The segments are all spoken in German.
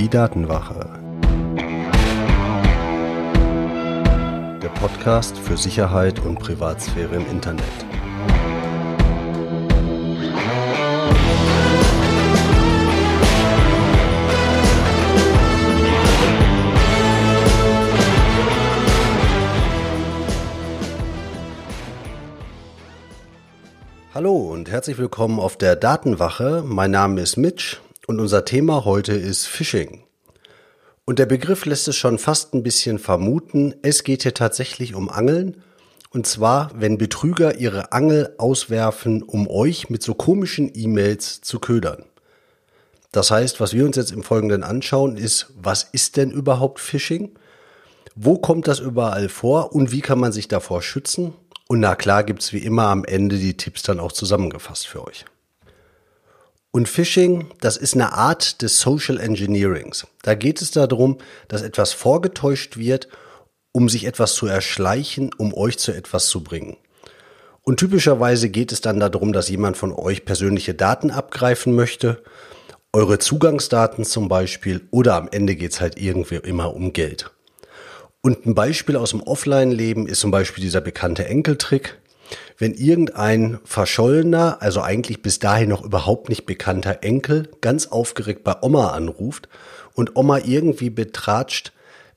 Die Datenwache. Der Podcast für Sicherheit und Privatsphäre im Internet. Hallo und herzlich willkommen auf der Datenwache. Mein Name ist Mitch und unser Thema heute ist Phishing. Und der Begriff lässt es schon fast ein bisschen vermuten, es geht hier tatsächlich um Angeln. Und zwar, wenn Betrüger ihre Angel auswerfen, um euch mit so komischen E-Mails zu ködern. Das heißt, was wir uns jetzt im Folgenden anschauen, ist, was ist denn überhaupt Phishing? Wo kommt das überall vor und wie kann man sich davor schützen? Und na klar gibt's wie immer am Ende die Tipps dann auch zusammengefasst für euch. Und Phishing, das ist eine Art des Social Engineerings. Da geht es darum, dass etwas vorgetäuscht wird, um sich etwas zu erschleichen, um euch zu etwas zu bringen. Und typischerweise geht es dann darum, dass jemand von euch persönliche Daten abgreifen möchte, eure Zugangsdaten zum Beispiel, oder am Ende geht es halt irgendwie immer um Geld. Und ein Beispiel aus dem Offline-Leben ist zum Beispiel dieser bekannte Enkeltrick wenn irgendein verschollener, also eigentlich bis dahin noch überhaupt nicht bekannter Enkel ganz aufgeregt bei Oma anruft und Oma irgendwie betratscht,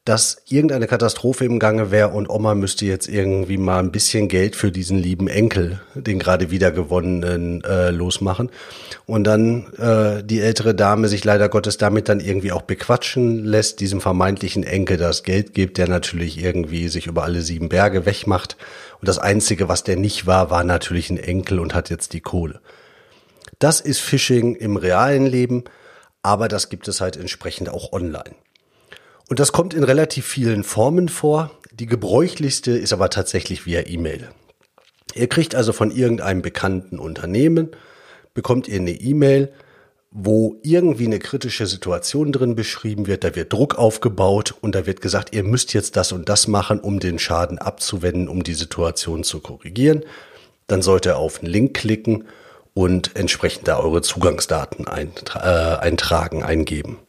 dass irgendeine Katastrophe im Gange wäre und Oma müsste jetzt irgendwie mal ein bisschen Geld für diesen lieben Enkel, den gerade wiedergewonnenen, äh, losmachen. Und dann äh, die ältere Dame sich leider Gottes damit dann irgendwie auch bequatschen lässt, diesem vermeintlichen Enkel das Geld gibt, der natürlich irgendwie sich über alle sieben Berge wegmacht. Und das Einzige, was der nicht war, war natürlich ein Enkel und hat jetzt die Kohle. Das ist Phishing im realen Leben, aber das gibt es halt entsprechend auch online. Und das kommt in relativ vielen Formen vor. Die gebräuchlichste ist aber tatsächlich via E-Mail. Ihr kriegt also von irgendeinem bekannten Unternehmen, bekommt ihr eine E-Mail, wo irgendwie eine kritische Situation drin beschrieben wird, da wird Druck aufgebaut und da wird gesagt, ihr müsst jetzt das und das machen, um den Schaden abzuwenden, um die Situation zu korrigieren. Dann sollt ihr auf einen Link klicken und entsprechend da eure Zugangsdaten äh, eintragen, eingeben.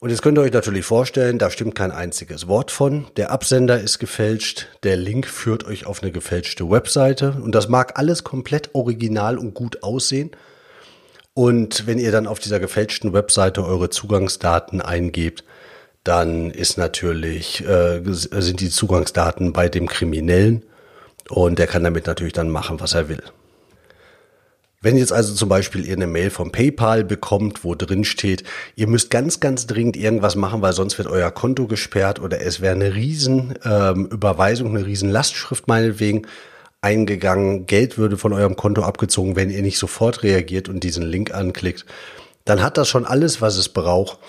Und jetzt könnt ihr euch natürlich vorstellen, da stimmt kein einziges Wort von. Der Absender ist gefälscht, der Link führt euch auf eine gefälschte Webseite und das mag alles komplett original und gut aussehen. Und wenn ihr dann auf dieser gefälschten Webseite eure Zugangsdaten eingebt, dann ist natürlich, äh, sind die Zugangsdaten bei dem Kriminellen und der kann damit natürlich dann machen, was er will. Wenn jetzt also zum Beispiel ihr eine Mail vom PayPal bekommt, wo drin steht, ihr müsst ganz, ganz dringend irgendwas machen, weil sonst wird euer Konto gesperrt oder es wäre eine riesen ähm, Überweisung, eine riesen Lastschrift meinetwegen eingegangen, Geld würde von eurem Konto abgezogen, wenn ihr nicht sofort reagiert und diesen Link anklickt, dann hat das schon alles, was es braucht,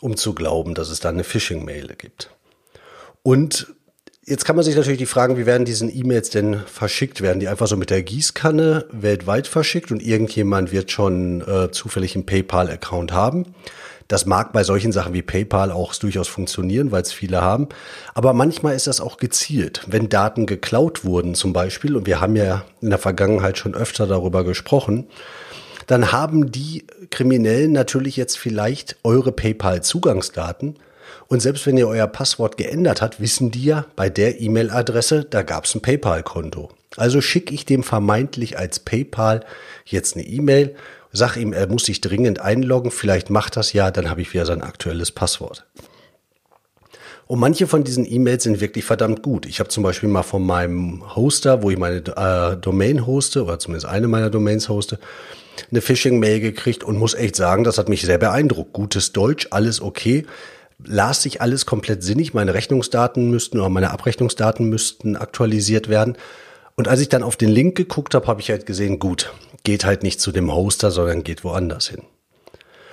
um zu glauben, dass es da eine Phishing-Mail gibt. Und Jetzt kann man sich natürlich die fragen, wie werden diesen E-Mails denn verschickt? Werden die einfach so mit der Gießkanne weltweit verschickt und irgendjemand wird schon äh, zufällig einen PayPal-Account haben? Das mag bei solchen Sachen wie PayPal auch durchaus funktionieren, weil es viele haben. Aber manchmal ist das auch gezielt. Wenn Daten geklaut wurden zum Beispiel, und wir haben ja in der Vergangenheit schon öfter darüber gesprochen, dann haben die Kriminellen natürlich jetzt vielleicht eure PayPal-Zugangsdaten und selbst wenn ihr euer Passwort geändert habt, wissen die ja bei der E-Mail-Adresse, da gab es ein PayPal-Konto. Also schicke ich dem vermeintlich als PayPal jetzt eine E-Mail, sag ihm, er muss sich dringend einloggen, vielleicht macht das ja, dann habe ich wieder sein aktuelles Passwort. Und manche von diesen E-Mails sind wirklich verdammt gut. Ich habe zum Beispiel mal von meinem Hoster, wo ich meine äh, Domain hoste, oder zumindest eine meiner Domains hoste, eine Phishing-Mail gekriegt und muss echt sagen, das hat mich sehr beeindruckt. Gutes Deutsch, alles okay las sich alles komplett sinnig. Meine Rechnungsdaten müssten oder meine Abrechnungsdaten müssten aktualisiert werden. Und als ich dann auf den Link geguckt habe, habe ich halt gesehen, gut, geht halt nicht zu dem Hoster, sondern geht woanders hin.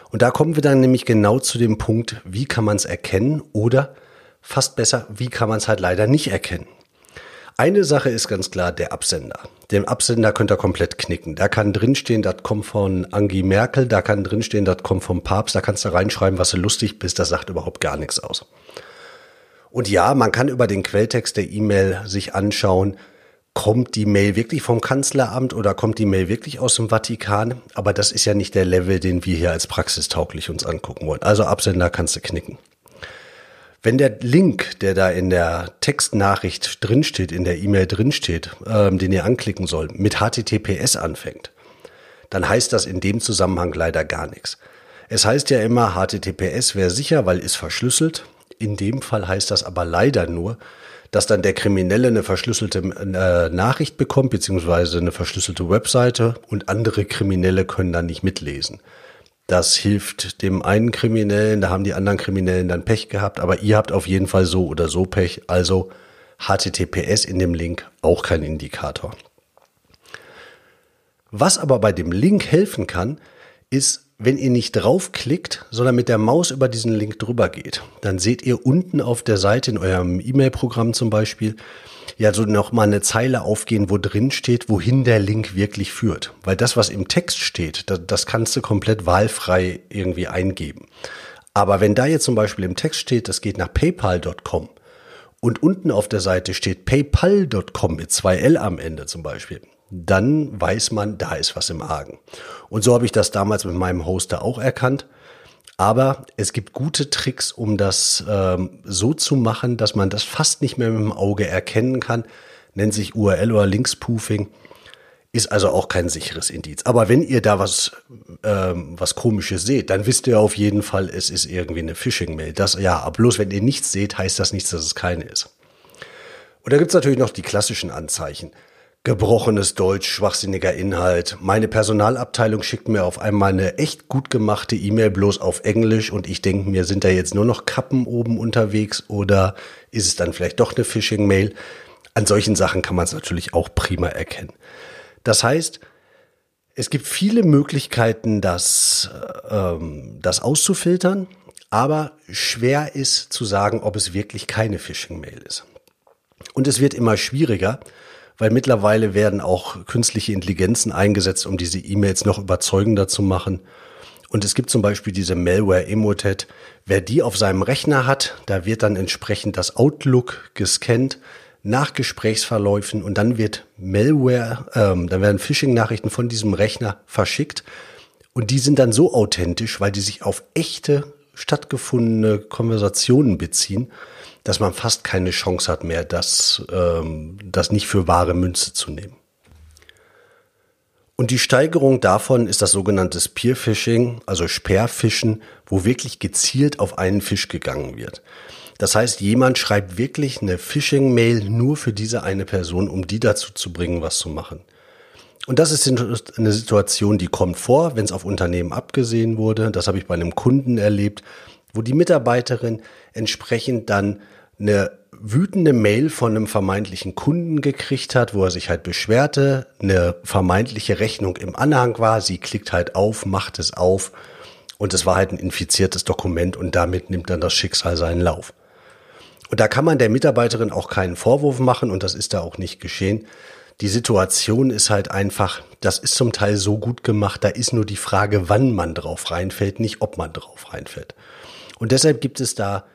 Und da kommen wir dann nämlich genau zu dem Punkt, wie kann man es erkennen oder fast besser, wie kann man es halt leider nicht erkennen. Eine Sache ist ganz klar, der Absender. Den Absender könnt ihr komplett knicken. Da kann drinstehen, das kommt von Angie Merkel, da kann drinstehen, das kommt vom Papst, da kannst du reinschreiben, was du lustig bist, das sagt überhaupt gar nichts aus. Und ja, man kann über den Quelltext der E-Mail sich anschauen, kommt die Mail wirklich vom Kanzleramt oder kommt die Mail wirklich aus dem Vatikan? Aber das ist ja nicht der Level, den wir hier als praxistauglich uns angucken wollen. Also Absender kannst du knicken. Wenn der Link, der da in der Textnachricht drinsteht, in der E-Mail drinsteht, ähm, den ihr anklicken sollt, mit HTTPS anfängt, dann heißt das in dem Zusammenhang leider gar nichts. Es heißt ja immer, HTTPS wäre sicher, weil ist verschlüsselt. In dem Fall heißt das aber leider nur, dass dann der Kriminelle eine verschlüsselte äh, Nachricht bekommt, beziehungsweise eine verschlüsselte Webseite und andere Kriminelle können dann nicht mitlesen. Das hilft dem einen Kriminellen, da haben die anderen Kriminellen dann Pech gehabt, aber ihr habt auf jeden Fall so oder so Pech, also HTTPS in dem Link auch kein Indikator. Was aber bei dem Link helfen kann, ist wenn ihr nicht draufklickt, sondern mit der Maus über diesen Link drüber geht, dann seht ihr unten auf der Seite in eurem E-Mail-Programm zum Beispiel ja so noch mal eine Zeile aufgehen, wo drin steht, wohin der Link wirklich führt. Weil das, was im Text steht, das, das kannst du komplett wahlfrei irgendwie eingeben. Aber wenn da jetzt zum Beispiel im Text steht, das geht nach paypal.com und unten auf der Seite steht paypal.com mit zwei L am Ende zum Beispiel, dann weiß man, da ist was im Argen. Und so habe ich das damals mit meinem Hoster auch erkannt. Aber es gibt gute Tricks, um das ähm, so zu machen, dass man das fast nicht mehr mit dem Auge erkennen kann. Nennt sich URL oder Linkspoofing. Ist also auch kein sicheres Indiz. Aber wenn ihr da was, ähm, was komisches seht, dann wisst ihr auf jeden Fall, es ist irgendwie eine Phishing-Mail. Das, ja, aber bloß wenn ihr nichts seht, heißt das nichts, dass es keine ist. Und da gibt's natürlich noch die klassischen Anzeichen. Gebrochenes Deutsch, schwachsinniger Inhalt. Meine Personalabteilung schickt mir auf einmal eine echt gut gemachte E-Mail bloß auf Englisch und ich denke mir, sind da jetzt nur noch Kappen oben unterwegs oder ist es dann vielleicht doch eine Phishing-Mail? An solchen Sachen kann man es natürlich auch prima erkennen. Das heißt, es gibt viele Möglichkeiten, das, ähm, das auszufiltern, aber schwer ist zu sagen, ob es wirklich keine Phishing-Mail ist. Und es wird immer schwieriger, weil mittlerweile werden auch künstliche Intelligenzen eingesetzt, um diese E-Mails noch überzeugender zu machen. Und es gibt zum Beispiel diese Malware Emotet. Wer die auf seinem Rechner hat, da wird dann entsprechend das Outlook gescannt nach Gesprächsverläufen und dann wird Malware, ähm, dann werden Phishing-Nachrichten von diesem Rechner verschickt und die sind dann so authentisch, weil die sich auf echte stattgefundene Konversationen beziehen dass man fast keine Chance hat mehr, das, ähm, das nicht für wahre Münze zu nehmen. Und die Steigerung davon ist das sogenannte Spearfishing, also Sperrfischen, wo wirklich gezielt auf einen Fisch gegangen wird. Das heißt, jemand schreibt wirklich eine Phishing-Mail nur für diese eine Person, um die dazu zu bringen, was zu machen. Und das ist eine Situation, die kommt vor, wenn es auf Unternehmen abgesehen wurde. Das habe ich bei einem Kunden erlebt, wo die Mitarbeiterin entsprechend dann eine wütende Mail von einem vermeintlichen Kunden gekriegt hat, wo er sich halt beschwerte, eine vermeintliche Rechnung im Anhang war, sie klickt halt auf, macht es auf und es war halt ein infiziertes Dokument und damit nimmt dann das Schicksal seinen Lauf. Und da kann man der Mitarbeiterin auch keinen Vorwurf machen und das ist da auch nicht geschehen. Die Situation ist halt einfach, das ist zum Teil so gut gemacht, da ist nur die Frage, wann man drauf reinfällt, nicht ob man drauf reinfällt. Und deshalb gibt es da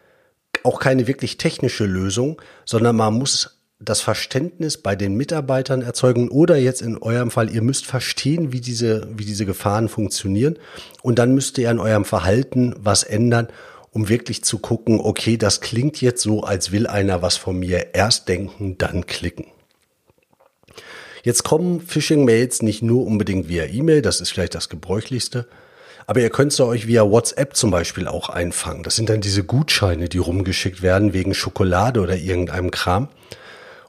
auch keine wirklich technische Lösung, sondern man muss das Verständnis bei den Mitarbeitern erzeugen oder jetzt in eurem Fall, ihr müsst verstehen, wie diese, wie diese Gefahren funktionieren und dann müsst ihr an eurem Verhalten was ändern, um wirklich zu gucken, okay, das klingt jetzt so, als will einer was von mir. Erst denken, dann klicken. Jetzt kommen Phishing-Mails nicht nur unbedingt via E-Mail, das ist vielleicht das gebräuchlichste, aber ihr könnt sie euch via WhatsApp zum Beispiel auch einfangen. Das sind dann diese Gutscheine, die rumgeschickt werden wegen Schokolade oder irgendeinem Kram.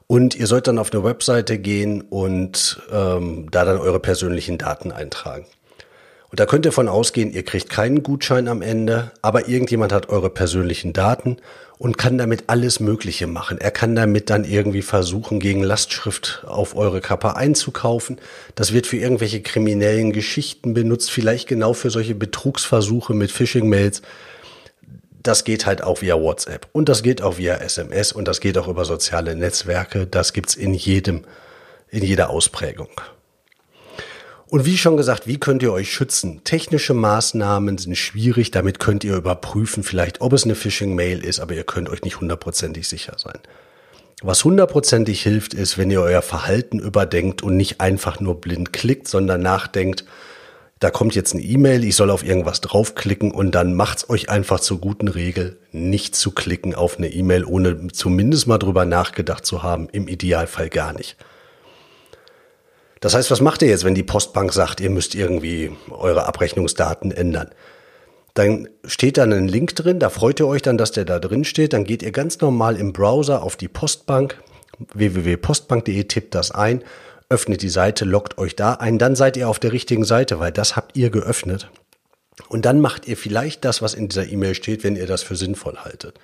Und ihr sollt dann auf eine Webseite gehen und ähm, da dann eure persönlichen Daten eintragen. Und da könnt ihr von ausgehen, ihr kriegt keinen Gutschein am Ende, aber irgendjemand hat eure persönlichen Daten und kann damit alles Mögliche machen. Er kann damit dann irgendwie versuchen, gegen Lastschrift auf eure Kappe einzukaufen. Das wird für irgendwelche kriminellen Geschichten benutzt, vielleicht genau für solche Betrugsversuche mit Phishing-Mails. Das geht halt auch via WhatsApp und das geht auch via SMS und das geht auch über soziale Netzwerke. Das gibt's in jedem, in jeder Ausprägung. Und wie schon gesagt, wie könnt ihr euch schützen? Technische Maßnahmen sind schwierig, damit könnt ihr überprüfen vielleicht, ob es eine Phishing-Mail ist, aber ihr könnt euch nicht hundertprozentig sicher sein. Was hundertprozentig hilft, ist, wenn ihr euer Verhalten überdenkt und nicht einfach nur blind klickt, sondern nachdenkt, da kommt jetzt eine E-Mail, ich soll auf irgendwas draufklicken und dann macht's euch einfach zur guten Regel, nicht zu klicken auf eine E-Mail, ohne zumindest mal drüber nachgedacht zu haben, im Idealfall gar nicht. Das heißt, was macht ihr jetzt, wenn die Postbank sagt, ihr müsst irgendwie eure Abrechnungsdaten ändern? Dann steht da ein Link drin, da freut ihr euch dann, dass der da drin steht. Dann geht ihr ganz normal im Browser auf die Postbank, www.postbank.de, tippt das ein öffnet die Seite, loggt euch da ein, dann seid ihr auf der richtigen Seite, weil das habt ihr geöffnet. Und dann macht ihr vielleicht das, was in dieser E-Mail steht, wenn ihr das für sinnvoll haltet.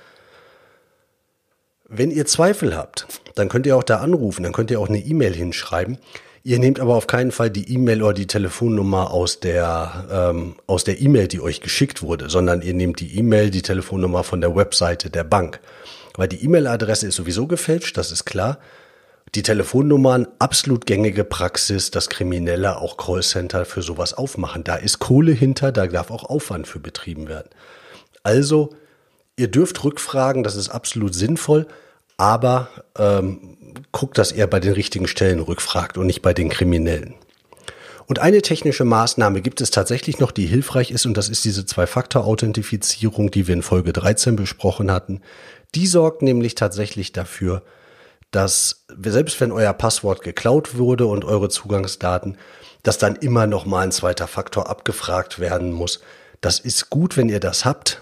Wenn ihr Zweifel habt, dann könnt ihr auch da anrufen, dann könnt ihr auch eine E-Mail hinschreiben. Ihr nehmt aber auf keinen Fall die E-Mail oder die Telefonnummer aus der ähm, aus der E-Mail, die euch geschickt wurde, sondern ihr nehmt die E-Mail, die Telefonnummer von der Webseite der Bank, weil die E-Mail-Adresse ist sowieso gefälscht, das ist klar. Die Telefonnummern, absolut gängige Praxis, dass Kriminelle auch Callcenter für sowas aufmachen. Da ist Kohle hinter, da darf auch Aufwand für betrieben werden. Also, ihr dürft rückfragen, das ist absolut sinnvoll, aber ähm, guckt, dass ihr bei den richtigen Stellen rückfragt und nicht bei den Kriminellen. Und eine technische Maßnahme gibt es tatsächlich noch, die hilfreich ist, und das ist diese Zwei-Faktor-Authentifizierung, die wir in Folge 13 besprochen hatten. Die sorgt nämlich tatsächlich dafür, dass selbst wenn euer Passwort geklaut wurde und eure Zugangsdaten, dass dann immer noch mal ein zweiter Faktor abgefragt werden muss. Das ist gut, wenn ihr das habt.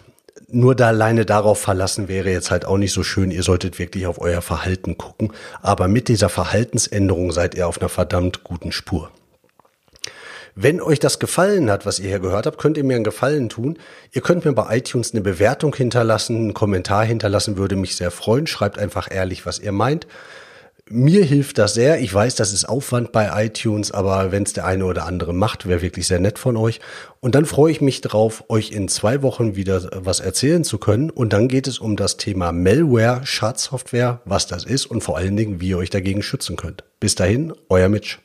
Nur da alleine darauf verlassen wäre jetzt halt auch nicht so schön. Ihr solltet wirklich auf euer Verhalten gucken. Aber mit dieser Verhaltensänderung seid ihr auf einer verdammt guten Spur. Wenn euch das gefallen hat, was ihr hier gehört habt, könnt ihr mir einen Gefallen tun. Ihr könnt mir bei iTunes eine Bewertung hinterlassen, einen Kommentar hinterlassen, würde mich sehr freuen. Schreibt einfach ehrlich, was ihr meint. Mir hilft das sehr. Ich weiß, das ist Aufwand bei iTunes, aber wenn es der eine oder andere macht, wäre wirklich sehr nett von euch. Und dann freue ich mich drauf, euch in zwei Wochen wieder was erzählen zu können. Und dann geht es um das Thema Malware, Schadsoftware, was das ist und vor allen Dingen, wie ihr euch dagegen schützen könnt. Bis dahin, euer Mitch.